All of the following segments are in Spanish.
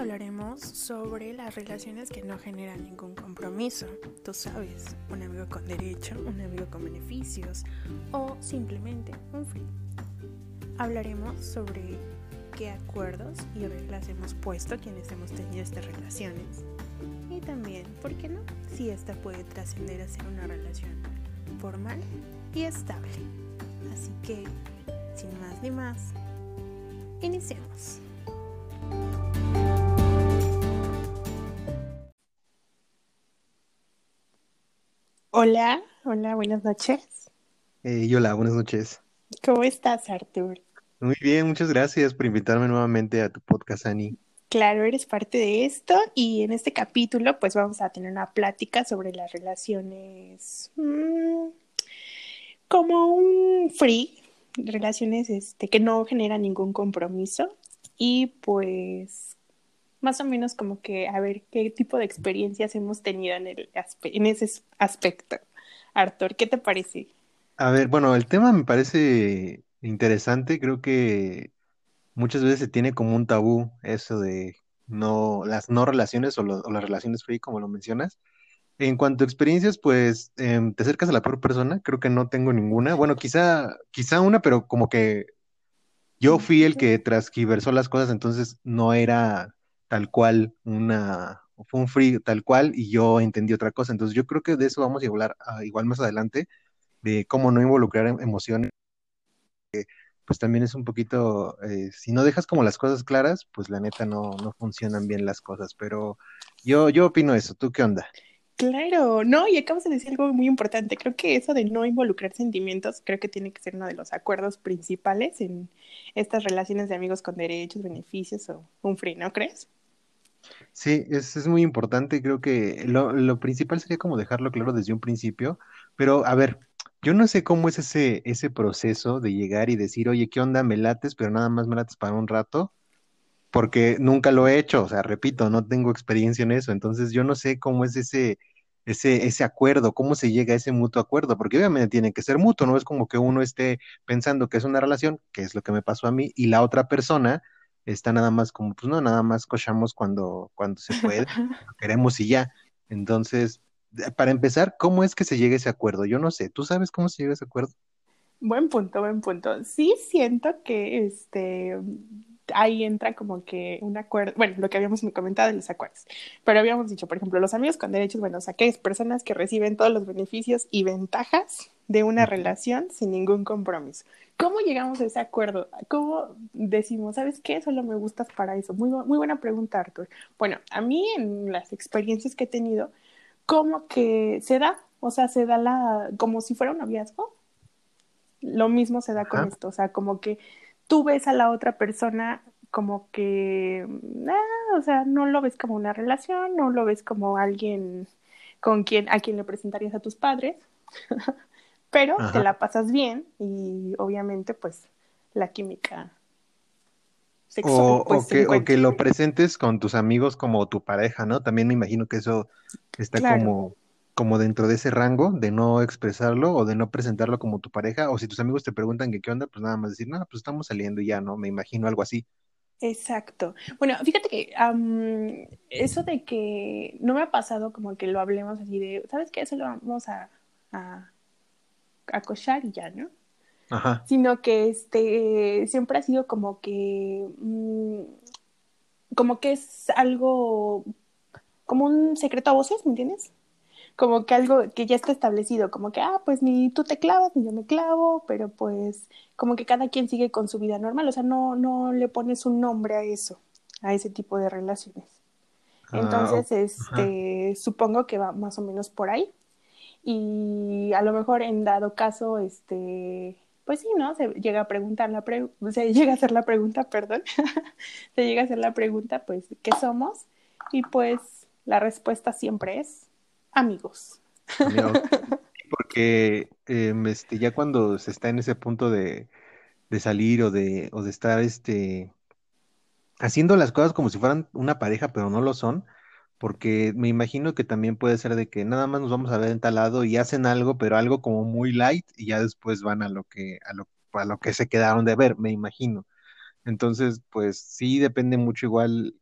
hablaremos sobre las relaciones que no generan ningún compromiso. Tú sabes, un amigo con derecho, un amigo con beneficios o simplemente un free. Hablaremos sobre qué acuerdos y reglas hemos puesto quienes hemos tenido estas relaciones. Y también, ¿por qué no? Si esta puede trascender a ser una relación formal y estable. Así que, sin más ni más, iniciemos. Hola, hola, buenas noches. Eh, hola, buenas noches. ¿Cómo estás, Artur? Muy bien, muchas gracias por invitarme nuevamente a tu podcast, Ani. Claro, eres parte de esto y en este capítulo pues vamos a tener una plática sobre las relaciones mm, como un free, relaciones este, que no generan ningún compromiso y pues más o menos como que a ver qué tipo de experiencias hemos tenido en, el en ese aspecto. Arthur, ¿qué te parece? A ver, bueno, el tema me parece interesante, creo que muchas veces se tiene como un tabú eso de no, las no relaciones o, las relaciones free, como lo mencionas. En cuanto a experiencias, pues em, te acercas a la peor persona, creo que no tengo ninguna. Bueno, quizá, quizá una, pero como que yo fui el que transgiversó las cosas, entonces no era tal cual una, fue un free tal cual y yo entendí otra cosa. Entonces yo creo que de eso vamos a hablar ah, igual más adelante, de cómo no involucrar em, emociones. pues también es un poquito, eh, si no dejas como las cosas claras, pues la neta no, no funcionan bien las cosas. Pero yo, yo opino eso. ¿Tú qué onda? Claro, no, y acabas de decir algo muy importante. Creo que eso de no involucrar sentimientos, creo que tiene que ser uno de los acuerdos principales en estas relaciones de amigos con derechos, beneficios o un free, ¿no crees? Sí, es, es muy importante. Creo que lo, lo principal sería como dejarlo claro desde un principio. Pero a ver, yo no sé cómo es ese, ese proceso de llegar y decir, oye, ¿qué onda? Me lates, pero nada más me lates para un rato, porque nunca lo he hecho. O sea, repito, no tengo experiencia en eso. Entonces yo no sé cómo es ese, ese, ese acuerdo, cómo se llega a ese mutuo acuerdo, porque obviamente tiene que ser mutuo, no es como que uno esté pensando que es una relación, que es lo que me pasó a mí, y la otra persona está nada más como, pues no, nada más cochamos cuando, cuando se puede, queremos y ya. Entonces, para empezar, ¿cómo es que se llega a ese acuerdo? Yo no sé, ¿tú sabes cómo se llega a ese acuerdo? Buen punto, buen punto. Sí siento que este ahí entra como que un acuerdo, bueno, lo que habíamos comentado de los acuerdos, pero habíamos dicho, por ejemplo, los amigos con derechos, bueno, o sea, que es personas que reciben todos los beneficios y ventajas de una relación sin ningún compromiso. ¿Cómo llegamos a ese acuerdo? ¿Cómo decimos, sabes qué? Solo me gustas para eso. Muy, muy buena pregunta, Arthur. Bueno, a mí en las experiencias que he tenido, como que se da, o sea, se da la, como si fuera un noviazgo. Lo mismo se da con esto, o sea, como que tú ves a la otra persona como que, ah, o sea, no lo ves como una relación, no lo ves como alguien con quien, a quien le presentarías a tus padres, pero te la pasas bien y obviamente pues la química sexual. O, pues, que, o, que, lo presentes con tus amigos como tu pareja, ¿no? También me imagino que eso está como, como dentro de ese rango de no expresarlo o de no presentarlo como tu pareja. O si tus amigos te preguntan que qué onda, pues nada más decir, no, pues estamos saliendo y ya, ¿no? Me imagino algo así. Exacto. Bueno, fíjate que eso de que no me ha pasado como que lo hablemos así de, ¿sabes qué? Eso lo vamos a, a cochar y ya, ¿no? Ajá. Sino que este siempre ha sido como que mm, como que es algo como un secreto a voces, ¿me entiendes? Como que algo que ya está establecido, como que, ah, pues ni tú te clavas, ni yo me clavo, pero pues como que cada quien sigue con su vida normal, o sea, no, no le pones un nombre a eso, a ese tipo de relaciones. Ah, Entonces, este, supongo que va más o menos por ahí y a lo mejor en dado caso, este, pues sí, ¿no? Se llega a preguntar la pre se llega a hacer la pregunta, perdón, se llega a hacer la pregunta, pues, ¿qué somos? Y pues la respuesta siempre es amigos. Porque em, este, ya cuando se está en ese punto de, de salir o de, o de estar este, haciendo las cosas como si fueran una pareja, pero no lo son, porque me imagino que también puede ser de que nada más nos vamos a ver en tal lado y hacen algo, pero algo como muy light y ya después van a lo que a lo, a lo que se quedaron de ver, me imagino. Entonces, pues sí depende mucho igual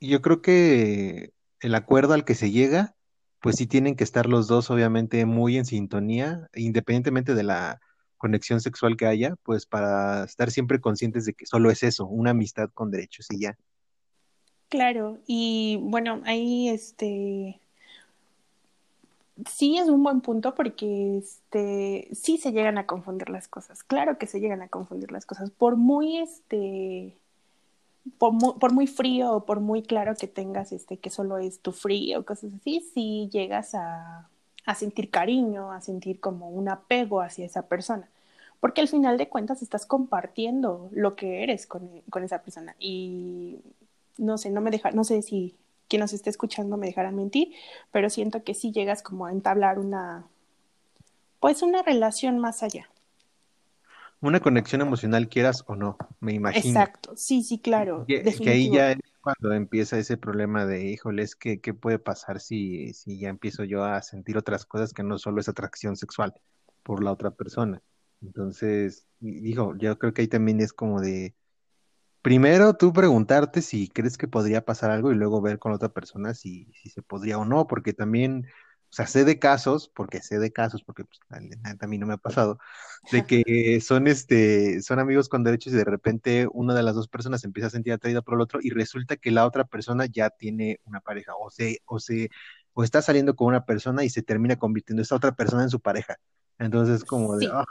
yo creo que el acuerdo al que se llega, pues sí tienen que estar los dos obviamente muy en sintonía, independientemente de la conexión sexual que haya, pues para estar siempre conscientes de que solo es eso, una amistad con derechos y ya. Claro, y bueno, ahí este sí es un buen punto porque este sí se llegan a confundir las cosas. Claro que se llegan a confundir las cosas. Por muy este por muy, frío o por muy claro que tengas este que solo es tu frío cosas así, sí llegas a, a sentir cariño, a sentir como un apego hacia esa persona. Porque al final de cuentas estás compartiendo lo que eres con, con esa persona. Y no sé, no me deja, no sé si quien nos esté escuchando me dejará mentir, pero siento que sí llegas como a entablar una, pues una relación más allá. Una conexión emocional, quieras o no, me imagino. Exacto, sí, sí, claro, Que, que ahí ya es cuando empieza ese problema de, híjole, es que, ¿qué puede pasar si, si ya empiezo yo a sentir otras cosas que no solo es atracción sexual por la otra persona? Entonces, digo, yo creo que ahí también es como de, primero tú preguntarte si crees que podría pasar algo y luego ver con la otra persona si, si se podría o no, porque también, o sea, sé de casos, porque sé de casos, porque pues, a mí no me ha pasado de que son este, son amigos con derechos y de repente una de las dos personas se empieza a sentir atraída por el otro y resulta que la otra persona ya tiene una pareja o se, o se, o está saliendo con una persona y se termina convirtiendo esa otra persona en su pareja. Entonces como de, Sí, ah,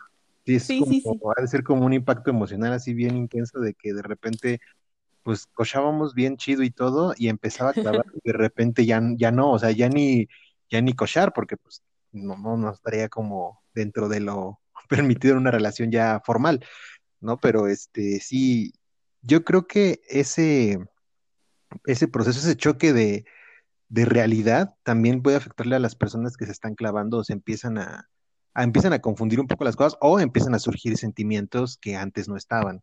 sí, es sí, como, sí, sí. ha de ser como un impacto emocional así bien intenso de que de repente pues cochábamos bien chido y todo, y empezaba a clavar, y de repente ya, ya no, o sea, ya ni, ya ni cochar, porque pues no, no, no estaría como dentro de lo permitido en una relación ya formal, ¿no? Pero este, sí, yo creo que ese, ese proceso, ese choque de, de realidad también puede afectarle a las personas que se están clavando o se empiezan a, empiezan a confundir un poco las cosas o empiezan a surgir sentimientos que antes no estaban.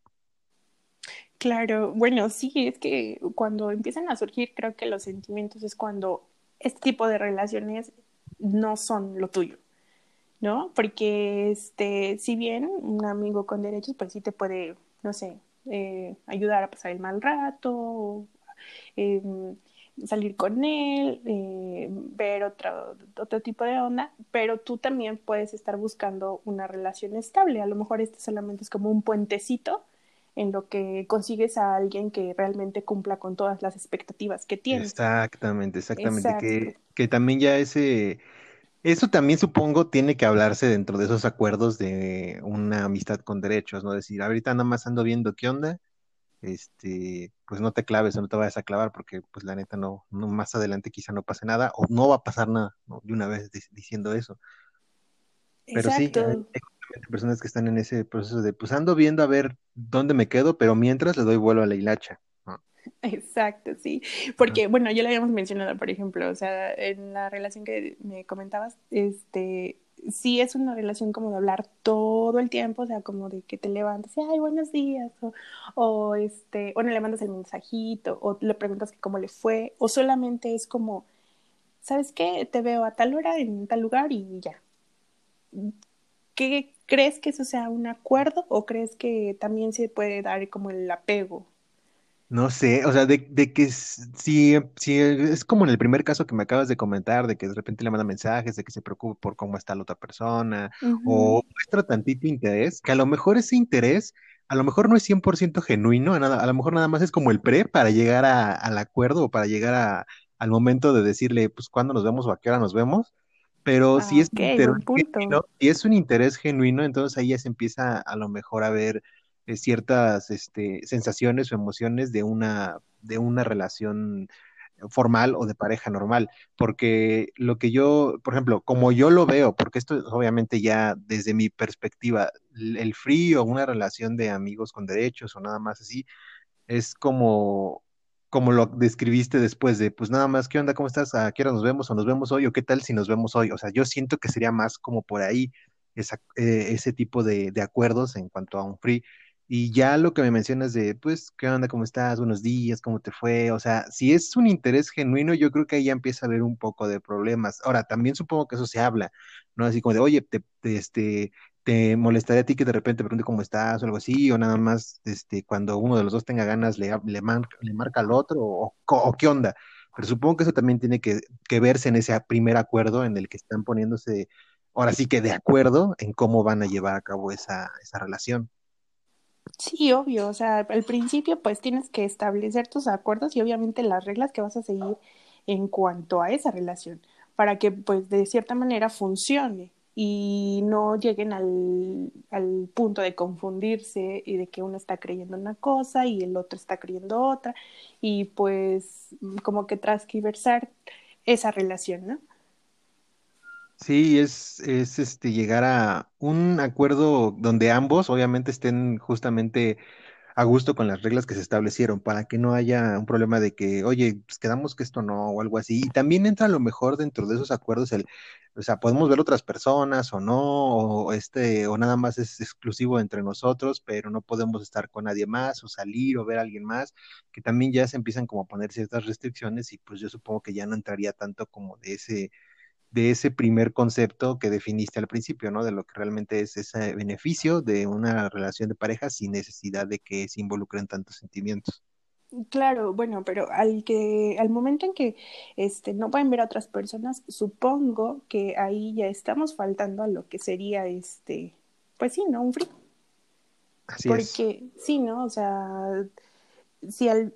Claro, bueno, sí, es que cuando empiezan a surgir, creo que los sentimientos es cuando este tipo de relaciones no son lo tuyo, ¿no? Porque, este, si bien un amigo con derechos, pues sí te puede, no sé, eh, ayudar a pasar el mal rato, eh, salir con él, eh, ver otro, otro tipo de onda, pero tú también puedes estar buscando una relación estable. A lo mejor este solamente es como un puentecito en lo que consigues a alguien que realmente cumpla con todas las expectativas que tienes. Exactamente, exactamente, Exacto. que, que también ya ese, eso también supongo tiene que hablarse dentro de esos acuerdos de una amistad con derechos, ¿no? Decir, ahorita nada más ando viendo qué onda, este, pues no te claves o no te vayas a clavar porque pues la neta no, no más adelante quizá no pase nada o no va a pasar nada, ¿no? De una vez di- diciendo eso. Pero sí, hay, Exacto. hay justamente personas que están en ese proceso de, pues ando viendo a ver dónde me quedo, pero mientras le doy vuelo a la hilacha. Exacto, sí. Porque, bueno, ya lo habíamos mencionado, por ejemplo, o sea, en la relación que me comentabas, este, sí es una relación como de hablar todo el tiempo, o sea, como de que te levantas y, ay, buenos días, o, este, o no le mandas el mensajito, o le preguntas que cómo le fue, o solamente es como, ¿sabes qué? Te veo a tal hora en tal lugar y ya. ¿Qué crees que eso sea un acuerdo o crees que también se puede dar como el apego? No sé, o sea, de, de que si, si es como en el primer caso que me acabas de comentar, de que de repente le manda mensajes, de que se preocupa por cómo está la otra persona, o muestra tantito interés, que a lo mejor ese interés, a lo mejor no es 100% genuino, a, nada- a lo mejor nada más es como el pre para llegar a- al acuerdo o para llegar a- al momento de decirle, pues, cuándo nos vemos o a qué hora nos vemos, pero si Ah, es un interés genuino, si es un interés genuino, entonces ahí ya se empieza a lo mejor a ver ciertas este, sensaciones o emociones de una, de una relación formal o de pareja normal, porque lo que yo, por ejemplo, como yo lo veo, porque esto es obviamente ya desde mi perspectiva, el el free o una relación de amigos con derechos o nada más así, es como, como lo describiste después de, pues nada más, ¿qué onda? ¿Cómo estás? ¿A qué hora nos vemos? ¿O nos vemos hoy? ¿O qué tal si nos vemos hoy? O sea, yo siento que sería más como por ahí esa- eh, ese tipo de, de acuerdos en cuanto a un free. Y ya lo que me mencionas de, pues, ¿qué onda? ¿Cómo estás? Buenos días, ¿cómo te fue? O sea, si es un interés genuino, yo creo que ahí ya empieza a haber un poco de problemas. Ahora, también supongo que eso se habla, ¿no? Así como de, oye, te, te, este, ¿Te molestaría a ti que de repente pregunte cómo estás o algo así? O nada más este, cuando uno de los dos tenga ganas le, le, marca, le marca al otro o, o, qué onda. Pero supongo que eso también tiene que, que, verse en ese primer acuerdo en el que están poniéndose, ahora sí que de acuerdo en cómo van a llevar a cabo esa, esa relación. Sí, obvio, o sea, al principio pues tienes que establecer tus acuerdos y obviamente las reglas que vas a seguir en cuanto a esa relación para que pues de cierta manera funcione y no lleguen al, al, punto de confundirse y de que uno está creyendo una cosa y el otro está creyendo otra y pues como que transquiversar esa relación, ¿no? Sí, es, es este llegar a un acuerdo donde ambos obviamente estén justamente a gusto con las reglas que se establecieron para que no haya un problema de que, oye, pues quedamos que esto no o algo así. Y también entra a lo mejor dentro de esos acuerdos el, o sea, podemos ver otras personas o no, o este, o nada más es exclusivo entre nosotros, pero no podemos estar con nadie más o salir o ver a alguien más, que también ya se empiezan como a poner ciertas restricciones y pues yo supongo que ya no entraría tanto como de ese de ese primer concepto que definiste al principio, ¿no? De lo que realmente es ese beneficio de una relación de pareja sin necesidad de que se involucren tantos sentimientos. Claro, bueno, pero al que, al momento en que este no pueden ver a otras personas, supongo que ahí ya estamos faltando a lo que sería este, pues sí, ¿no? Un free. Así Porque sí, ¿no? O sea, si al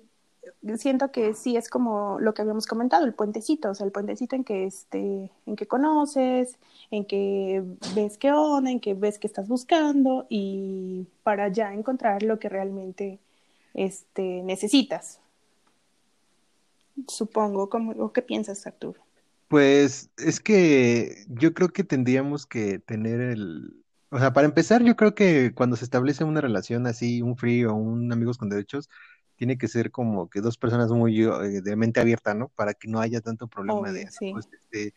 siento que sí es como lo que habíamos comentado, el puentecito, o sea, el puentecito en que este, en que conoces, en que ves qué onda, en que ves qué estás buscando y para ya encontrar lo que realmente este, necesitas. Supongo, ¿cómo, ¿qué piensas, Arturo? Pues es que yo creo que tendríamos que tener el, o sea, para empezar, yo creo que cuando se establece una relación así, un free o un amigos con derechos, tiene que ser como que dos personas muy eh, de mente abierta, ¿no? Para que no haya tanto problema de, pues, este,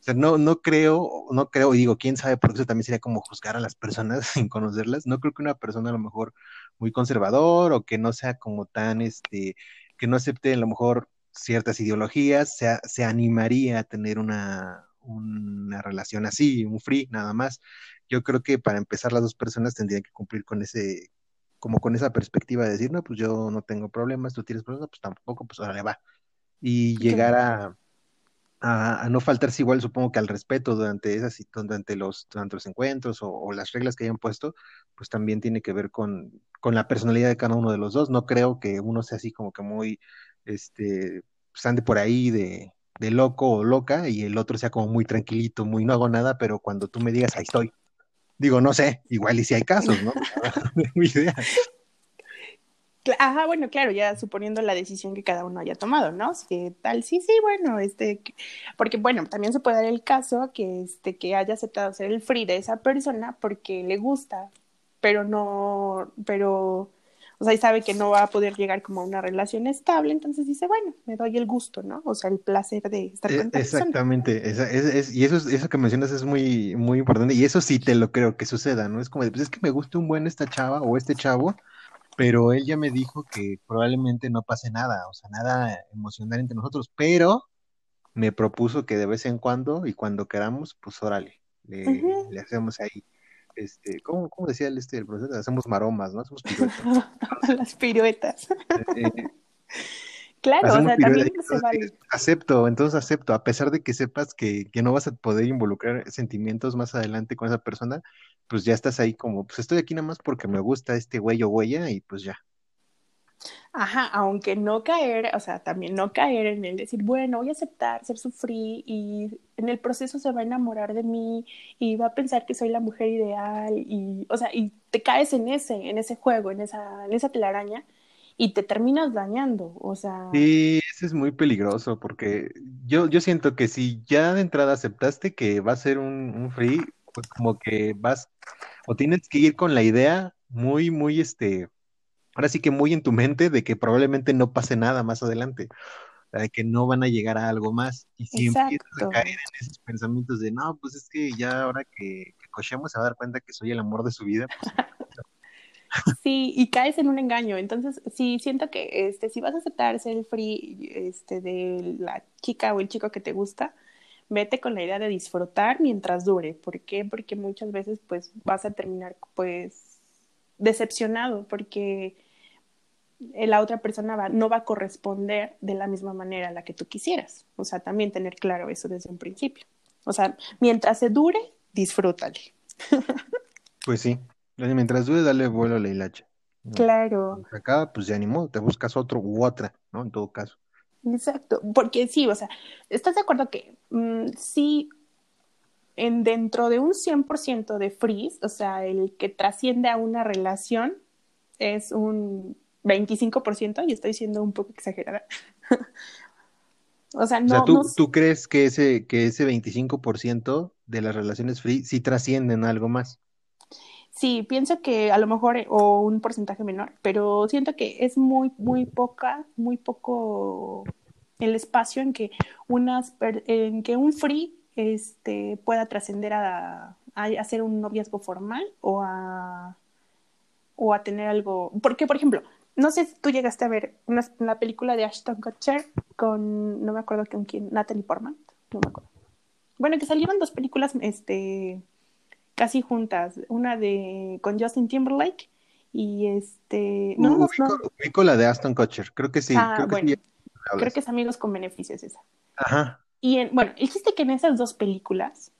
o sea, no, no creo, no creo, y digo, quién sabe, porque eso también sería como juzgar a las personas sin conocerlas. No creo que una persona a lo mejor muy conservador o que no sea como tan, este, que no acepte a lo mejor ciertas ideologías, se, se animaría a tener una, una relación así, un free, nada más. Yo creo que para empezar las dos personas tendrían que cumplir con ese, como con esa perspectiva de decir, no, pues yo no tengo problemas, tú tienes problemas, pues tampoco, pues ahora le va. Y llegar a, a, no faltarse igual, supongo que al respeto durante esas, durante los, durante los encuentros o, las reglas que hayan puesto, pues también tiene que ver con, con la personalidad de cada uno de los dos. No creo que uno sea así como que muy, este, pues ande por ahí de, de loco o loca y el otro sea como muy tranquilito, muy no hago nada, pero cuando tú me digas, ahí estoy. Digo, no sé, igual y si hay casos, ¿no? no idea. Ajá, bueno, claro, ya suponiendo la decisión que cada uno haya tomado, ¿no? Tal, sí, sí, bueno, este, porque bueno, también se puede dar el caso que este, que haya aceptado ser el free de esa persona porque le gusta, pero no, pero o sea, y sabe que no va a poder llegar como a una relación estable, entonces dice, bueno, me doy el gusto, ¿no? O sea, el placer de estar con esta Exactamente, es, es, y eso, eso que mencionas es muy, muy importante, y eso sí te lo creo que suceda, ¿no? Es como, pues es que me gusta un buen esta chava o este chavo, pero él ya me dijo que probablemente no pase nada, o sea, nada emocional entre nosotros, pero me propuso que de vez en cuando y cuando queramos, pues órale, le, le hacemos ahí este, ¿cómo, cómo decía el, este, el profesor? Hacemos maromas, ¿no? Hacemos piruetas. Las piruetas. Eh, claro, o sea, también se vale. Acepto, entonces acepto, a pesar de que sepas que, que, no vas a poder involucrar sentimientos más adelante con esa persona, pues ya estás ahí como, pues estoy aquí nada más porque me gusta este güey o huella y pues ya. Ajá, aunque no caer, o sea, también no caer en el decir, bueno, voy a aceptar ser sufrí y en el proceso se va a enamorar de mí y va a pensar que soy la mujer ideal y, o sea, y te caes en ese, en ese juego, en esa, en esa telaraña y te terminas dañando, o sea. Sí, eso es muy peligroso porque yo, yo siento que si ya de entrada aceptaste que va a ser un, free, pues como que vas o tienes que ir con la idea muy, muy, este, ahora sí que muy en tu mente de que probablemente no pase nada más adelante, de que no van a llegar a algo más. Y si empiezas a caer en esos pensamientos de, no, pues es que ya ahora que, que cochemos se va a dar cuenta que soy el amor de su vida. Pues, sí, y caes en un engaño. Entonces, sí, siento que este, si vas a aceptar ser el free este, de la chica o el chico que te gusta, vete con la idea de disfrutar mientras dure. ¿Por qué? Porque muchas veces pues vas a terminar pues decepcionado porque la otra persona va, no va a corresponder de la misma manera a la que tú quisieras. O sea, también tener claro eso desde un principio. O sea, mientras se dure, disfrútale. Pues sí, mientras dure, dale vuelo a la hilacha. Claro. Acá, pues ya ni modo, te buscas otro u otra, ¿no? En todo caso. Exacto, porque sí, o sea, ¿estás de acuerdo que mm, sí, en dentro de un 100% de freeze, o sea, el que trasciende a una relación es un 25%, y estoy siendo un poco exagerada. o sea, no. ¿tú, ¿tú crees que ese, que ese 25% de las relaciones free sí trascienden a algo más? Sí, pienso que a lo mejor, o un porcentaje menor, pero siento que es muy, muy poca, muy poco el espacio en que unas, en que un free este, pueda trascender a, a, hacer un noviazgo formal o a, o a tener algo. Porque, por ejemplo, no sé si tú llegaste a ver una, la película de Ashton Kutcher con, no me acuerdo con quién, Natalie Portman, no me acuerdo. Bueno, que salieron dos películas, este, casi juntas, una de con Justin Timberlake y este no, uh, ubico, la de Aston Kutcher, creo que sí, ah, creo, bueno, que creo que es Amigos con Beneficios esa. Ajá. Y en, bueno, dijiste que en esas dos películas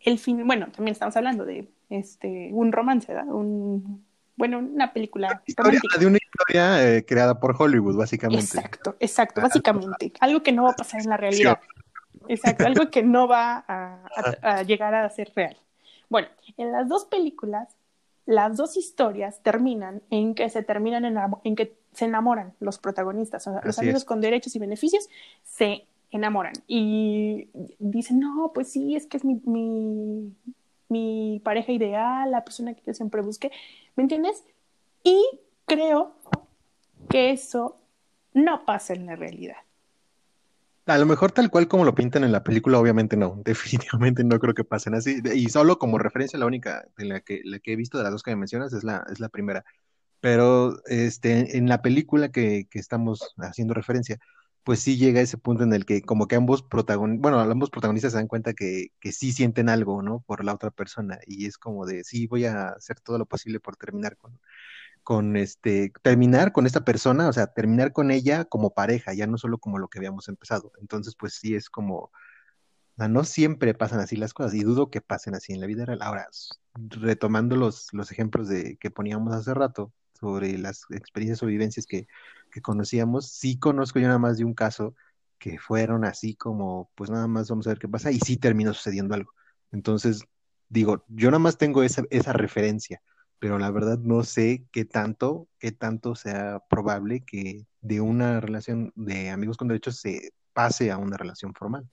el fin, bueno, también estamos hablando de este un romance, ¿verdad? Un bueno, una película romántica. De una historia eh, creada por Hollywood, básicamente. Exacto, exacto, básicamente. Algo que no va a pasar en la realidad. Exacto, algo que no va a llegar a ser real. Bueno, en las dos películas, las dos historias terminan en que se terminan en, que se enamoran los protagonistas, o sea, los amigos con derechos y beneficios se enamoran y dicen, no, pues sí, es que es mi, mi, mi pareja ideal, la persona que yo siempre busqué, ¿me entiendes? Y creo que eso no pasa en la realidad. A lo mejor tal cual como lo pintan en la película, obviamente no, definitivamente no creo que pasen así. Y solo como referencia, la única de la que, la que he visto de las dos que me mencionas es la, es la primera. Pero este, en la película que, que estamos haciendo referencia, pues sí llega ese punto en el que como que ambos protagonistas, bueno, ambos protagonistas se dan cuenta que, que sí sienten algo, ¿no? Por la otra persona. Y es como de, sí, voy a hacer todo lo posible por terminar con, con este, terminar con esta persona, o sea, terminar con ella como pareja, ya no solo como lo que habíamos empezado. Entonces, pues sí es como, no siempre pasan así las cosas y dudo que pasen así en la vida real. Ahora, retomando los, los ejemplos de, que poníamos hace rato sobre las experiencias o vivencias que, que conocíamos, sí conozco yo nada más de un caso que fueron así como, pues nada más vamos a ver qué pasa y sí terminó sucediendo algo. Entonces, digo, yo nada más tengo esa, esa referencia pero la verdad no sé qué tanto, qué tanto sea probable que de una relación de amigos con derechos se pase a una relación formal.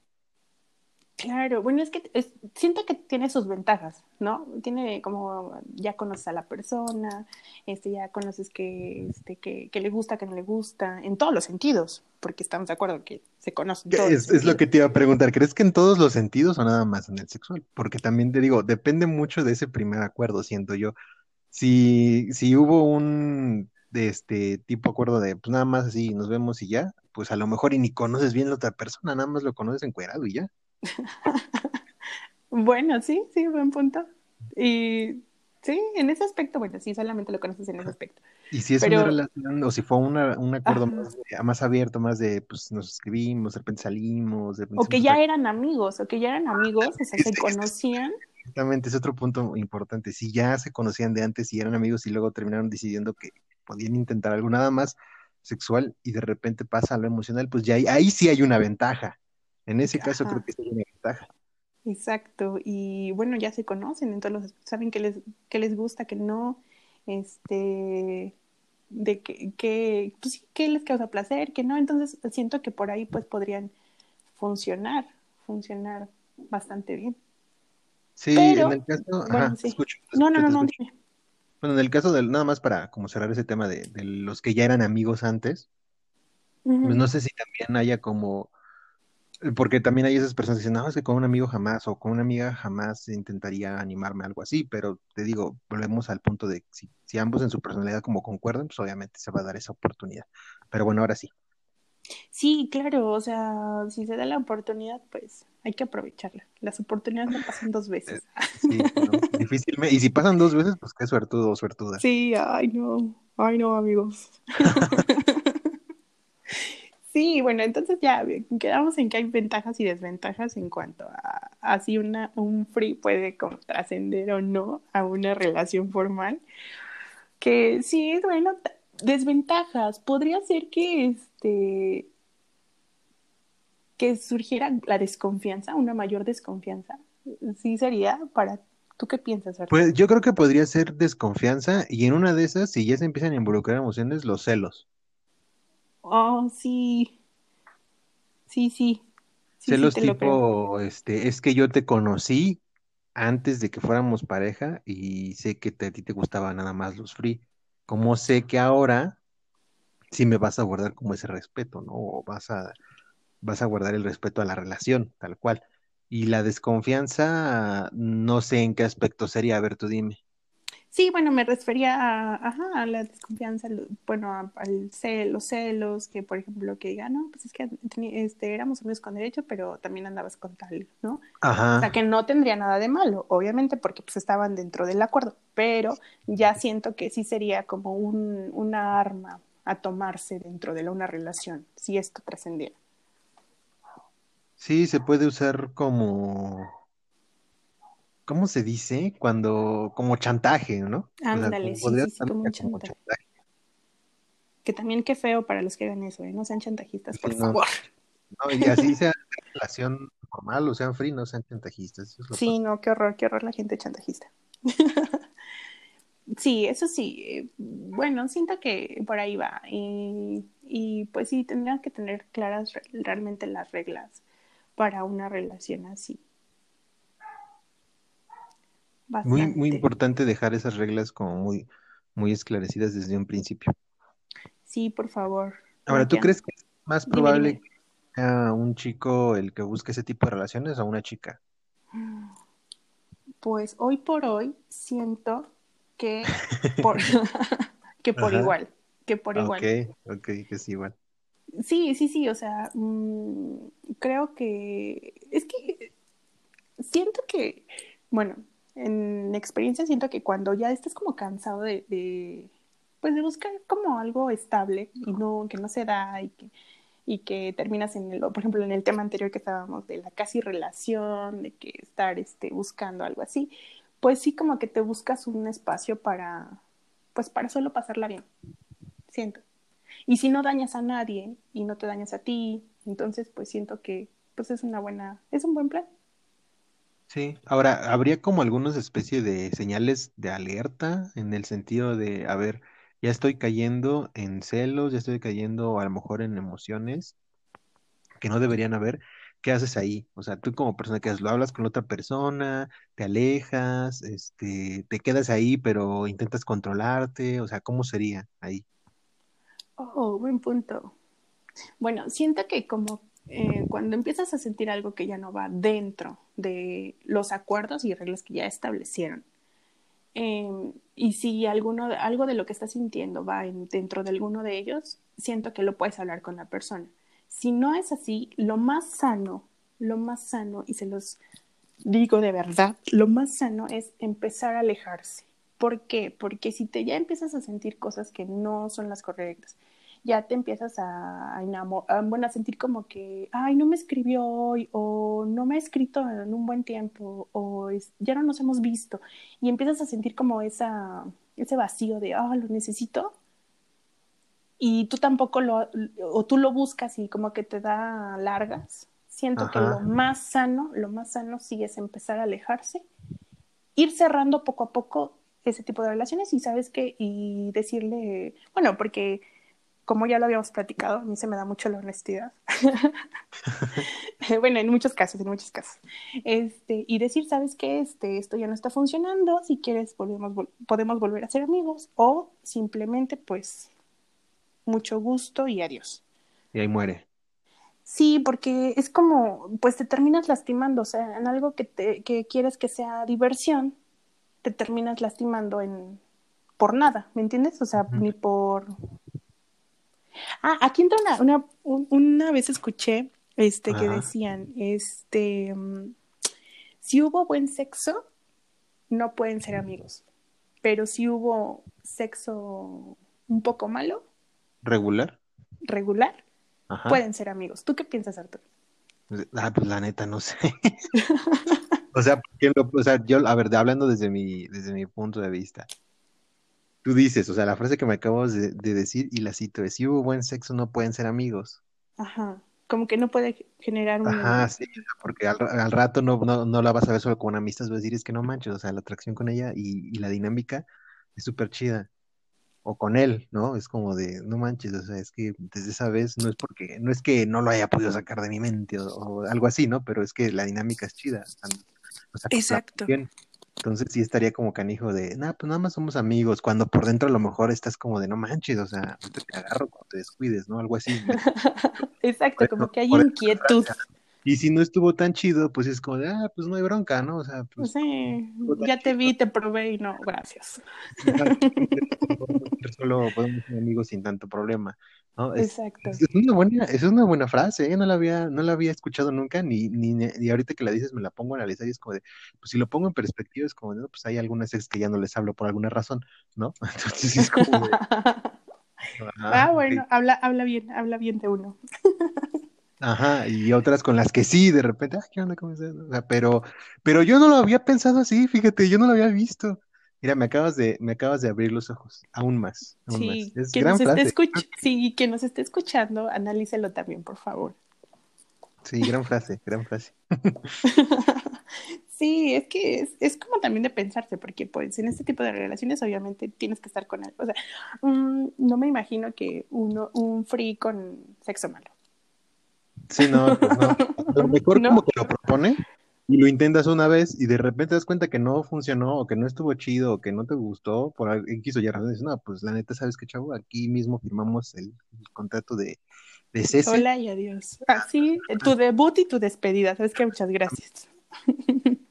Claro, bueno, es que siento que tiene sus ventajas, ¿no? Tiene como ya conoces a la persona, este, ya conoces que, este, que, le gusta, que no le gusta, en todos los sentidos, porque estamos de acuerdo que se conocen todos. Es, es lo que te iba a preguntar, ¿crees que en todos los sentidos o nada más en el sexual? Porque también te digo, depende mucho de ese primer acuerdo, siento yo si, si hubo un de este tipo acuerdo de pues nada más así nos vemos y ya, pues a lo mejor y ni conoces bien a la otra persona, nada más lo conoces encuerado y ya. bueno, sí, sí, buen punto. Y sí, en ese aspecto, bueno, sí, solamente lo conoces en ese aspecto. Y si es una relación, o si fue una, un acuerdo más, más, abierto, más de, pues nos escribimos, de repente salimos. De repente o que ya eran amigos, o que ya eran amigos, o sea, se conocían Exactamente, es otro punto importante. Si ya se conocían de antes y eran amigos y luego terminaron decidiendo que podían intentar algo nada más sexual y de repente pasa a lo emocional, pues ya ahí, sí hay una ventaja. En ese caso creo que hay una ventaja. Exacto, y bueno, ya se conocen, entonces saben que les, que les gusta, que no, este, de que, que, pues que les causa placer, que no, entonces siento que por ahí pues podrían funcionar, funcionar bastante bien. Sí, en el caso, ajá, escucho, no, no, no, no, Bueno, en el caso del, nada más para como cerrar ese tema de, los que ya eran amigos antes, pues no sé si también haya como, porque también hay esas personas que dicen, no, es que con un amigo jamás o con una amiga jamás intentaría animarme a algo así, pero te digo, volvemos al punto de si, si ambos en su personalidad como concuerdan, pues obviamente se va a dar esa oportunidad. Pero bueno, ahora sí. Sí, claro, o sea, si se da la oportunidad, pues hay que aprovecharla. Las oportunidades no pasan dos veces. Sí, no, difícilmente. Y si pasan dos veces, pues qué suertudo o suertuda. Sí, ay no, ay no, amigos. sí, bueno, entonces ya quedamos en que hay ventajas y desventajas en cuanto a, si una, un free puede trascender o no a una relación formal. Que sí, bueno, desventajas. Podría ser que este que surgiera la desconfianza, una mayor desconfianza. Sí sería para ¿Tú qué piensas, Pues yo creo que podría ser desconfianza y en una de esas, si ya se empiezan a involucrar emociones, los celos. Oh, sí. Sí, sí. celos tipo, este, es que yo te conocí antes de que fuéramos pareja y sé que a ti te gustaban nada más los free. ¿Cómo sé que ahora sí me vas a guardar como ese respeto, ¿no? O vas a, vas a guardar el respeto a la relación, tal cual. Y la desconfianza, no sé en qué aspecto sería, a ver, tú dime. Sí, bueno, me refería a, ajá, a la desconfianza, bueno, al cel, los celos, que por ejemplo que diga, no, pues es que este, éramos amigos con derecho, pero también andabas con tal, ¿no? Ajá. O sea, que no tendría nada de malo, obviamente, porque pues estaban dentro del acuerdo, pero ya siento que sí sería como un, una arma a tomarse dentro de una relación, si esto trascendiera. Sí, se puede usar como, ¿cómo se dice? Cuando, como chantaje, ¿no? Ándale, sí, sí, como chantaje. Que también qué feo para los que hagan eso, ¿eh? No sean chantajistas, por favor. No, y así sea relación normal o sean free, no sean chantajistas. sí, no, qué horror, qué horror la gente chantajista. sí, eso sí. Eh, bueno, siento que por ahí va. Y, y pues sí, tendrían que tener claras realmente las reglas para una relación así. Muy, muy importante dejar esas reglas como muy, muy esclarecidas desde un principio. Sí, por favor. Ahora, ¿tú crees que es más probable que sea un chico el que busque ese tipo de relaciones o una chica? Pues hoy por hoy siento que por, que por igual, que por igual. Ok, ok, que es igual. Sí, sí, sí, o sea, mm, creo que es que siento que, bueno, en experiencia siento que cuando ya estás como cansado de, de pues de buscar como algo estable y no, que no se da y que, y que terminas en el, por ejemplo, en el tema anterior que estábamos de la casi relación, de que estar este, buscando algo así, pues sí como que te buscas un espacio para, pues para solo pasarla bien, siento. Y si no dañas a nadie y no te dañas a ti, entonces pues siento que pues es una buena, es un buen plan. Sí, ahora, ¿habría como algunas especie de señales de alerta en el sentido de, a ver, ya estoy cayendo en celos, ya estoy cayendo a lo mejor en emociones que no deberían haber? ¿Qué haces ahí? O sea, tú como persona que lo hablas con otra persona, te alejas, este, te quedas ahí, pero intentas controlarte, o sea, ¿cómo sería ahí? Oh, buen punto. Bueno, siento que como eh, cuando empiezas a sentir algo que ya no va dentro de los acuerdos y reglas que ya establecieron, em, y si alguno, algo de lo que estás sintiendo va dentro de alguno de ellos, siento que lo puedes hablar con la persona. Si no es así, lo más sano, lo más sano, y se los digo de verdad, lo más sano es empezar a alejarse. ¿Por qué? Porque si te ya empiezas a sentir cosas que no son las correctas, ya te empiezas a, enamorar, bueno, a sentir como que, ay, no me escribió hoy, o no me ha escrito en un buen tiempo, o ya no nos hemos visto, y empiezas a sentir como esa, ese vacío de, ah, lo necesito, y tú tampoco lo, o tú lo buscas y como que te da largas. Siento que lo más sano, lo más sano sí es empezar a alejarse, ir cerrando poco a poco ese tipo de relaciones y sabes que, y decirle, bueno, porque como ya lo habíamos platicado, a mí se me da mucho la honestidad. bueno, en muchos casos, en muchos casos. Este, y decir, ¿sabes qué? Este, esto ya no está funcionando, si quieres podemos, podemos volver a ser amigos o simplemente pues mucho gusto y adiós. Y ahí muere. Sí, porque es como, pues te terminas lastimando, o sea, en algo que, te, que quieres que sea diversión, te terminas lastimando en por nada, ¿me entiendes? O sea, ni por Ah, aquí entra una, una, una vez escuché este, que Ajá. decían, este, mm, si hubo buen sexo, no pueden ser amigos, pero si hubo sexo un poco malo, ¿Regular? regular, Ajá. pueden ser amigos. ¿Tú qué piensas, Arturo? Ah, pues la neta, no sé. O sea, porque lo- o sea, yo, a ver, hablando desde mi, desde mi punto de vista. Tú dices, o sea, la frase que me acabas de, de decir y la cito es, si hubo buen sexo no pueden ser amigos. Ajá, como que no puede generar un... Ajá, sí, porque al, al rato no, no, no la vas a ver solo como una amistad, vas a decir, es que no manches, o sea, la atracción con ella y, y la dinámica es súper chida. O con él, ¿no? Es como de, no manches, o sea, es que desde esa vez no es porque, no es que no lo haya podido sacar de mi mente o, o algo así, ¿no? Pero es que la dinámica es chida. o sea, Exacto. bien. Entonces sí estaría como canijo de, nah, pues nada más somos amigos, cuando por dentro a lo mejor estás como de, no manches, o sea, te agarro cuando te descuides, ¿no? Algo así. Exacto, como que hay inquietud. Y si no estuvo tan chido, pues es como de, ah, pues no hay bronca, ¿no? O sea, pues Sí, ya te vi, te probé y no, gracias. solo podemos ser amigos sin tanto problema, ¿no? Es, Exacto. es una buena, es una buena frase, ¿eh? No la había, no la había escuchado nunca, ni, ni, ni ahorita que la dices me la pongo a analizar y es como de, pues si lo pongo en perspectiva, es como de, no, pues hay algunas ex que ya no les hablo por alguna razón, ¿no? Entonces es como de, Ah, ah, bueno, habla, habla bien, habla bien de uno. Ajá, y otras con las que sí, de repente, ah, ¿qué onda? ¿Cómo? O sea, pero, pero yo no lo había pensado así, fíjate, yo no lo había visto. Mira, me acabas de, me acabas de abrir los ojos, aún más, aún más. Sí, Es que gran nos esté frase, escuch sí, que nos esté escuchando, analícelo también, por favor. sí, gran frase, gran frase. Sí, es que es, es como también de pensarse, porque pues en este tipo de relaciones obviamente tienes que estar con él. O sea, mm, no me imagino que uno, un free con sexo malo. Sí, no, pues no. A lo mejor ¿No? como que lo propone y lo intentas una vez y de repente te das cuenta que no funcionó o que no estuvo chido o que no te gustó por X o Y razón. Dices, no, pues la neta, ¿sabes qué, chavo? Aquí mismo firmamos el, el contrato de, de cese. Hola y adiós. Así, tu debut y tu despedida. ¿Sabes qué? Muchas gracias.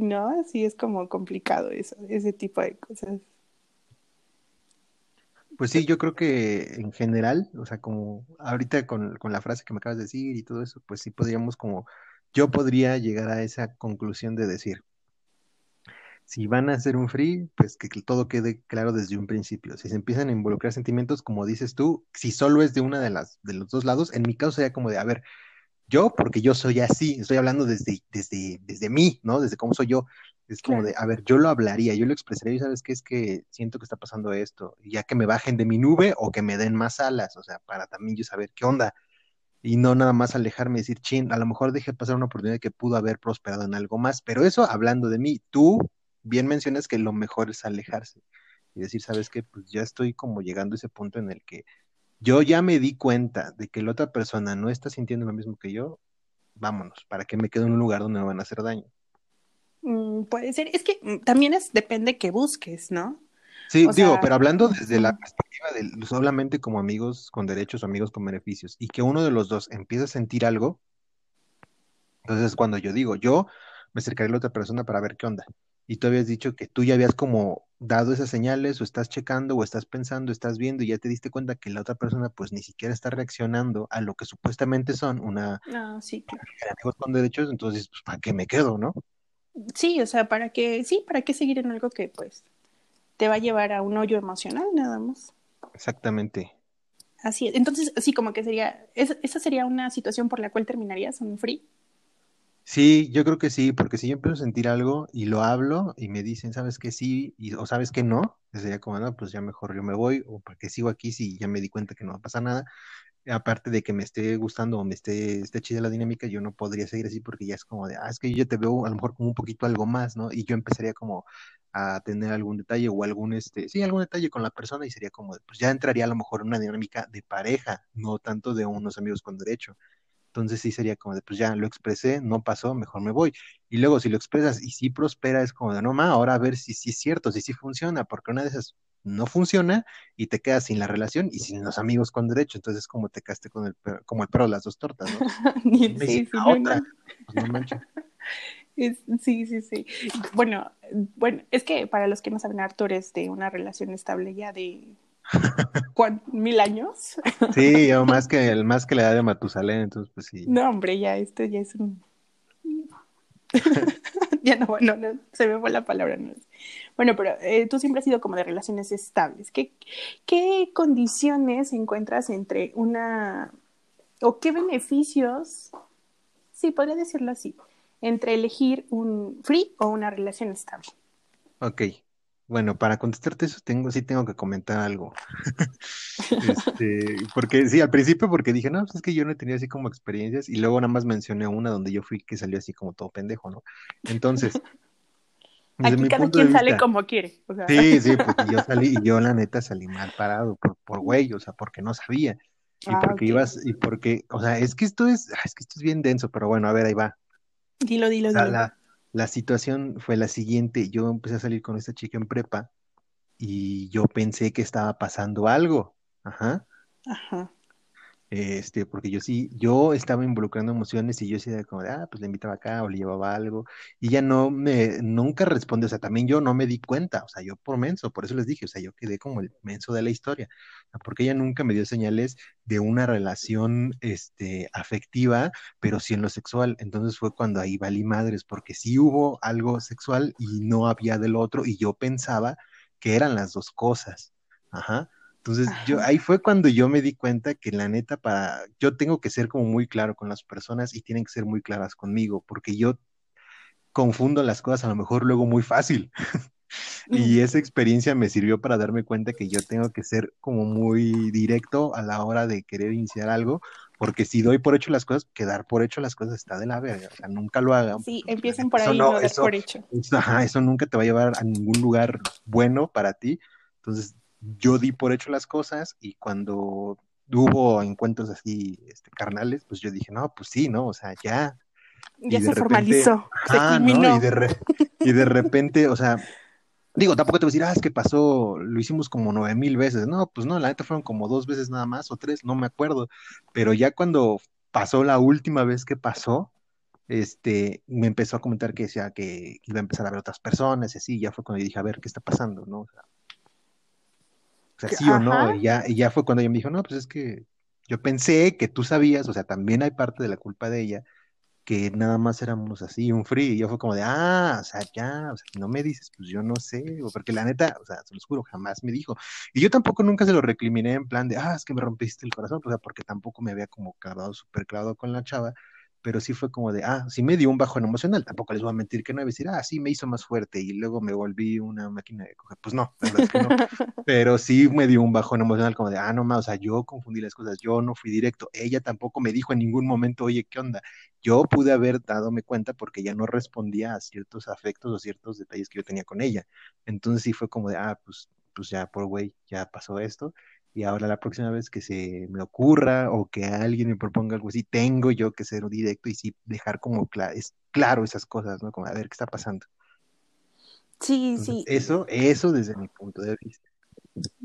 No, sí es como complicado eso, ese tipo de cosas. Pues sí, yo creo que en general, o sea, como ahorita con, con la frase que me acabas de decir y todo eso, pues sí podríamos como, yo podría llegar a esa conclusión de decir, si van a hacer un free, pues que todo quede claro desde un principio. Si se empiezan a involucrar sentimientos, como dices tú, si solo es de una de las, de los dos lados, en mi caso sería como de, a ver, yo, porque yo soy así, estoy hablando desde, desde, desde mí, ¿no? Desde cómo soy yo. Es como Claro. de, a ver, yo lo hablaría, yo lo expresaría, y sabes qué es que siento que está pasando esto, ya que me bajen de mi nube o que me den más alas, o sea, para también yo saber qué onda, y no nada más alejarme y decir, chin, a lo mejor dejé pasar una oportunidad que pudo haber prosperado en algo más, pero eso hablando de mí, tú bien mencionas que lo mejor es alejarse y decir, sabes qué, pues ya estoy como llegando a ese punto en el que yo ya me di cuenta de que la otra persona no está sintiendo lo mismo que yo, vámonos, para que me quede en un lugar donde me van a hacer daño. Mm, puede ser, es que mm, también es, depende que busques, ¿no? Sí, O digo, sea, pero hablando desde la perspectiva de solamente como amigos con derechos o amigos con beneficios, y que uno de los dos empieza a sentir algo, entonces cuando yo digo, yo me acercaré a la otra persona para ver qué onda. Y tú habías dicho que tú ya habías como dado esas señales, o estás checando, o estás pensando, estás viendo, y ya te diste cuenta que la otra persona pues ni siquiera está reaccionando a lo que supuestamente son una Ah, sí, claro. amigos con derechos, entonces, pues, ¿para qué me quedo, no? Sí, o sea, para que, sí, para qué seguir en algo que pues te va a llevar a un hoyo emocional nada más. Exactamente. Así es. Entonces, sí, como que sería, es- esa sería una situación por la cual terminarías un free. Sí, yo creo que sí, porque si yo empiezo a sentir algo y lo hablo y me dicen, ¿sabes que sí? Y, o ¿sabes que no? Sería como, no, pues ya mejor yo me voy, o porque sigo aquí si ya me di cuenta que no va a pasar nada. Aparte de que me esté gustando o me esté, esté chida la dinámica, yo no podría seguir así porque ya es como de, ah, es que yo ya te veo a lo mejor como un poquito algo más, ¿no? Y yo empezaría como a tener algún detalle o algún, este, sí, algún detalle con la persona y sería como, de, pues ya entraría a lo mejor en una dinámica de pareja, no tanto de unos amigos con derecho. Entonces sí sería como de, pues ya lo expresé, no pasó, mejor me voy. Y luego si lo expresas y sí prospera, es como de, no, ma, ahora a ver si sí es cierto, si sí funciona, porque una de esas no funciona y te quedas sin la relación y sin los amigos con derecho. Entonces como te quedaste con el, per- como el perro de las dos tortas, ¿no? Ni- Me sí, sí, otra. Pues no manches. Es- sí, sí, sí. Bueno, bueno, es que para los que no saben, Arthur es de una relación estable ya de ¿Mil años? Sí, yo más que, más que la edad de Matusalén, entonces pues sí. No, hombre, ya esto ya es un... ya no, no, no, se me fue la palabra. No. Bueno, pero eh, tú siempre has sido como de relaciones estables. ¿Qué, ¿Qué condiciones encuentras entre una... o qué beneficios, sí, podría decirlo así, entre elegir un free o una relación estable? Ok, bueno, para contestarte eso tengo, sí tengo que comentar algo. Este, porque sí, al principio porque dije, no, pues es que yo no he tenido así como experiencias y luego nada más mencioné una donde yo fui que salió así como todo pendejo, ¿no? Entonces, Aquí cada quien sale como quiere. Sí, sí, porque yo salí y yo la neta salí mal parado por, por güey, o sea, porque no sabía. Y ah, porque ibas, y porque, o sea, es que esto es, es que esto es bien denso, pero bueno, a ver, ahí va. Dilo, dilo, dilo. La situación fue la siguiente, yo empecé a salir con esta chica en prepa y yo pensé que estaba pasando algo, ajá. Ajá. Este, porque yo sí, yo estaba involucrando emociones y yo decía como de, ah, pues le invitaba acá o le llevaba algo y ella no me, nunca responde, o sea, también yo no me di cuenta, o sea, yo por menso, por eso les dije, o sea, yo quedé como el menso de la historia, porque ella nunca me dio señales de una relación, este, afectiva, pero sí en lo sexual, entonces fue cuando ahí valí madres, porque sí hubo algo sexual y no había del otro y yo pensaba que eran las dos cosas, ajá. Entonces, yo ahí fue cuando yo me di cuenta que la neta para yo tengo que ser como muy claro con las personas y tienen que ser muy claras conmigo, porque yo confundo las cosas a lo mejor luego muy fácil. y esa experiencia me sirvió para darme cuenta que yo tengo que ser como muy directo a la hora de querer iniciar algo, porque si doy por hecho las cosas, que dar por hecho las cosas está de la verga, o sea, nunca lo hagan. Sí, empiecen por ahí, no, dar por hecho. ajá, eso nunca te va a llevar a ningún lugar bueno para ti. Entonces, yo di por hecho las cosas y cuando hubo encuentros así este, carnales, pues yo dije, no, pues sí, ¿no? O sea, ya. Ya se formalizó. Ah, ¿no? Y de, y de repente, o sea, digo, tampoco te voy a decir, ah, es que pasó, lo hicimos como nueve mil veces. No, pues no, la neta fueron como dos veces nada más o tres, no me acuerdo. Pero ya cuando pasó la última vez que pasó, este, me empezó a comentar que decía que iba a empezar a ver otras personas y así, ya fue cuando yo dije, a ver, ¿qué está pasando? ¿No? O sea, o sea, sí o no, y ya, y ya fue cuando ella me dijo, no, pues es que yo pensé que tú sabías, o sea, también hay parte de la culpa de ella, que nada más éramos así, un free, y yo fue como de, ah, o sea, ya, o sea, no me dices, pues yo no sé, porque la neta, o sea, se los juro, jamás me dijo, y yo tampoco nunca se lo recriminé en plan de, ah, es que me rompiste el corazón, o sea, porque tampoco me había como clavado, súper clavado con la chava, pero sí fue como de, ah, sí me dio un bajón emocional, tampoco les voy a mentir que no, a decir, ah, sí me hizo más fuerte y luego me volví una máquina de coger, pues no, la verdad es que no, pero sí me dio un bajón emocional como de, ah, no más, o sea, yo confundí las cosas, yo no fui directo, ella tampoco me dijo en ningún momento, oye, ¿qué onda? Yo pude haber dadome cuenta porque ella no respondía a ciertos afectos o ciertos detalles que yo tenía con ella, entonces sí fue como de, ah, pues, pues ya, por güey, ya pasó esto, y ahora la próxima vez que se me ocurra o que alguien me proponga algo así, tengo yo que ser directo y sí dejar como es claro esas cosas, ¿no? Como a ver qué está pasando. Sí, sí. Eso, eso desde mi punto de vista.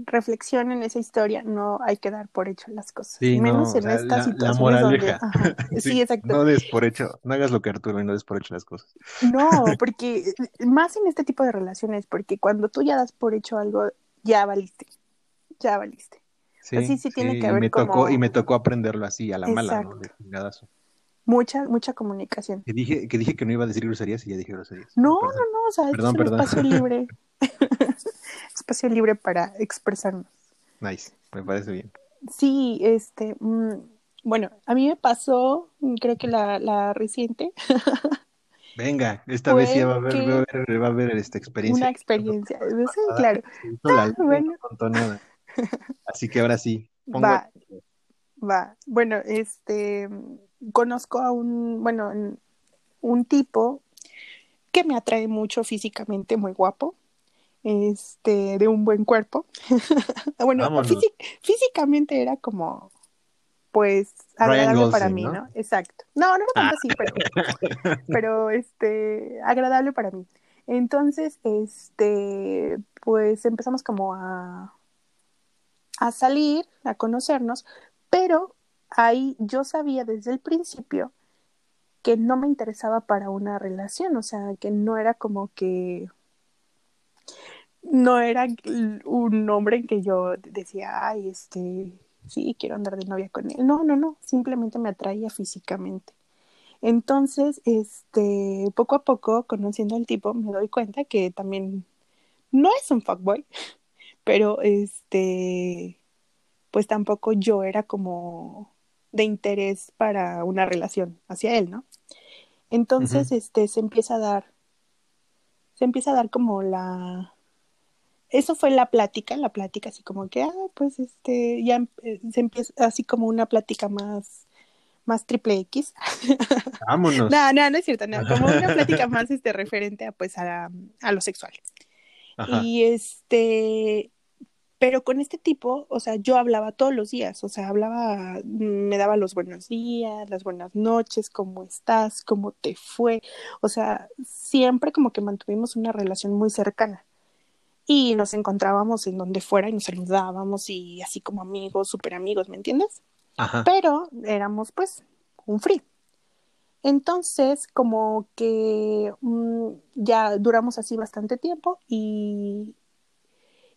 Reflexión en esa historia, no hay que dar por hecho las cosas. menos en esta situación. Donde, sí, exacto. No des por hecho, no hagas lo que Arturo y no des por hecho las cosas. No, porque más en este tipo de relaciones, porque cuando tú ya das por hecho algo, ya valiste ya valiste. Sí, sí, tiene que haber me tocó Y me tocó aprenderlo así, a la mala, ¿no? De Mucha, mucha comunicación. Que dije, que dije que no iba a decir groserías y ya dije groserías. No, no, no, o sea, es un espacio libre. espacio libre para expresarnos. Nice, me parece bien. Sí, este, mm, bueno, a mí me pasó, creo que la, la reciente. Venga, esta vez ya va a haber, va a haber, va a haber esta experiencia. Una experiencia, sí, claro. Ah, bueno. Así que ahora sí. Va, va. Bueno, este, conozco a un, bueno, un tipo que me atrae mucho físicamente, muy guapo, este, de un buen cuerpo. bueno, físicamente era como pues agradable para mí, ¿no? Exacto. No, no lo tanto así, pero, pero este, agradable para mí. Entonces, este, pues empezamos como a, a salir, a conocernos, pero ahí yo sabía desde el principio que no me interesaba para una relación, o sea, que no era como que no era un hombre en que yo decía, ay, este, sí, quiero andar de novia con él. No, no, no, simplemente me atraía físicamente. Entonces, este, poco a poco, conociendo al tipo, me doy cuenta que también no es un fuckboy, pero este, pues tampoco yo era como de interés para una relación hacia él, ¿no? Entonces, este, se empieza a dar, se empieza a dar como la, eso fue la plática, la plática así como que, ah, pues este, ya eh, se empieza así como una plática más, más triple X. Vámonos. no, no, no es cierto, no, como una plática más este, referente a, pues, a, a lo sexual. Y este, pero con este tipo, o sea, yo hablaba todos los días, o sea, hablaba, me daba los buenos días, las buenas noches, cómo estás, cómo te fue, o sea, siempre como que mantuvimos una relación muy cercana. Y nos encontrábamos en donde fuera y nos saludábamos y así como amigos, súper amigos, ¿me entiendes? Ajá. Pero éramos pues un free. Entonces, como que mm, ya duramos así bastante tiempo y,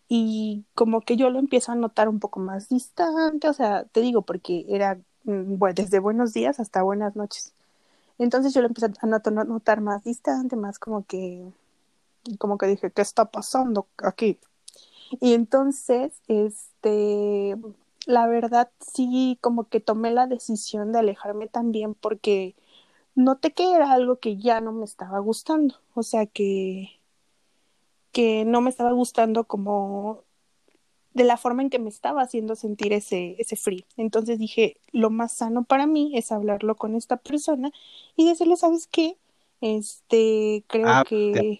y como que yo lo empiezo a notar un poco más distante, o sea, te digo, porque era mm, bueno, desde buenos días hasta buenas noches. Entonces yo lo empecé a notar más distante, más como que, como que dije, ¿qué está pasando aquí? Y entonces, este, la verdad sí, como que tomé la decisión de alejarme también porque noté que era algo que ya no me estaba gustando, o sea que que no me estaba gustando como de la forma en que me estaba haciendo sentir ese, ese frío. Entonces dije, lo más sano para mí es hablarlo con esta persona y decirle, ¿sabes qué? Este, creo ah, que...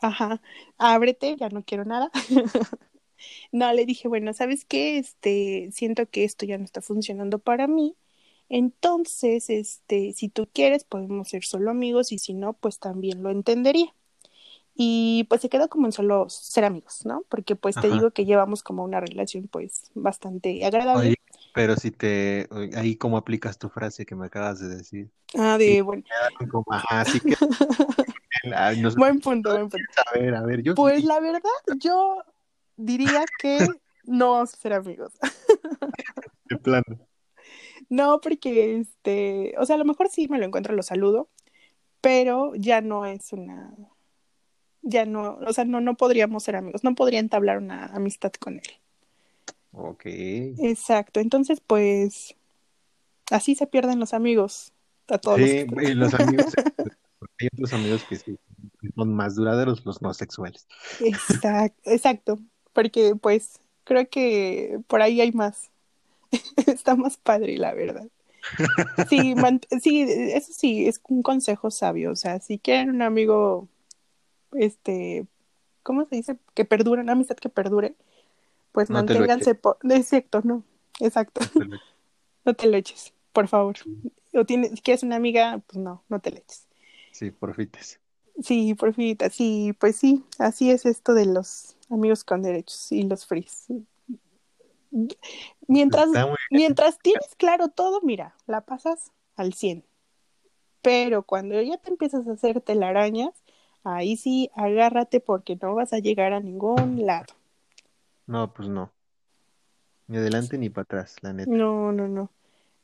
Ajá, ábrete, ya no quiero nada. no, le dije, bueno, ¿sabes qué? Este, siento que esto ya no está funcionando para mí entonces, este, si tú quieres, podemos ser solo amigos y si no, pues también lo entendería. Y pues se quedó como en solo ser amigos, ¿no? Porque pues te digo que llevamos como una relación pues bastante agradable. pero si te, ahí cómo aplicas tu frase que me acabas de decir. Ah, de, bueno. así que... buen punto, buen punto. A ver, a ver, yo... Pues la verdad, yo diría que no vamos a ser amigos. De plano. No, porque este, o sea, a lo mejor sí me lo encuentro, lo saludo, pero ya no es una, ya no, o sea, no, no podríamos ser amigos, no podría entablar una amistad con él. Ok. Exacto, entonces pues así se pierden los amigos a todos. Sí, los, los amigos, hay otros amigos que sí, son más duraderos los no sexuales. Exacto, exacto, porque pues creo que por ahí hay más. Está más padre, la verdad. Sí, sí, eso sí, es un consejo sabio. O sea, si quieren un amigo, este, ¿cómo se dice? Que perdure, una amistad que perdure, pues manténganse por... Exacto, no, exacto. No te, lo eches, por favor. O tienes, si quieres una amiga, pues no, no te le eches. Sí, porfites. Sí, porfitas, sí, pues sí, así es esto de los amigos con derechos y los frees. Mientras, mientras tienes claro todo, mira, la pasas al 100. Pero cuando ya te empiezas a hacer telarañas, ahí sí, agárrate porque no vas a llegar a ningún lado. No, pues no. Ni adelante ni para atrás, la neta. No, no, no.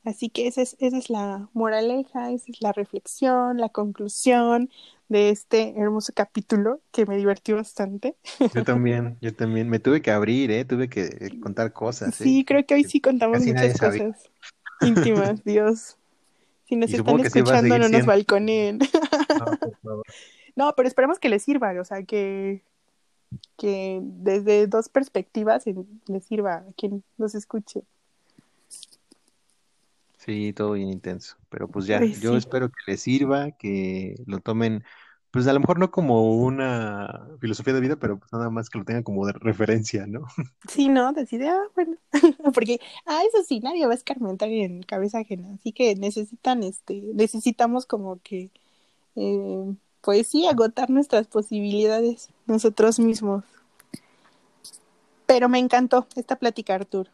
Así que esa es, esa es la moraleja, esa es la reflexión, la conclusión de este hermoso capítulo que me divertió bastante. Yo también, yo también. Me tuve que abrir, ¿eh? Tuve que contar cosas. Sí, ¿eh? creo que hoy sí contamos muchas cosas íntimas, Dios. Si nos están escuchando, no nos balconeen. No, no, pero esperemos que les sirva, o sea, que, que desde dos perspectivas les sirva a quien nos escuche. Sí, todo bien intenso, pero pues ya, pues yo espero que les sirva, que lo tomen, pues a lo mejor no como una filosofía de vida, pero pues nada más que lo tengan como de referencia, ¿no? Sí, no, decide, ah, bueno, porque, ah, eso sí, nadie va a escarmentar en cabeza ajena, así que necesitan, este, necesitamos como que, eh, pues sí, agotar nuestras posibilidades nosotros mismos. Pero me encantó esta plática, Artur.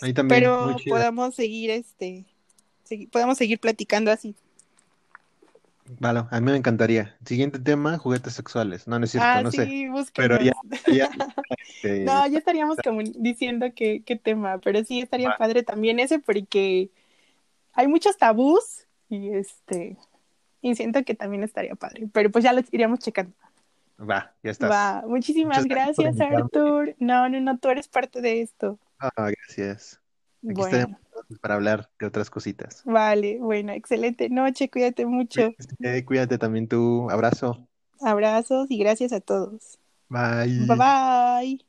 Ahí también, Pero podamos seguir, este, podemos seguir platicando así. Vale, a mí me encantaría. Siguiente tema, juguetes sexuales. No, no es cierto, Ah, no sé. sí, Pero ya, este, No, ya estaríamos como diciendo qué, qué tema, pero sí estaría padre también ese porque hay muchos tabús y este, y siento que también estaría padre, pero pues ya lo iríamos checando. va, ya estás. Va, muchísimas Muchas gracias gracias. Arthur. No, no, no, tú eres parte de esto. Ah, gracias. Aquí estaremos Bueno, para hablar de otras cositas. vale, bueno, excelente noche, cuídate mucho. Cuídate, cuídate también tú. Abrazo. Abrazos y gracias a todos. Bye Bye. bye.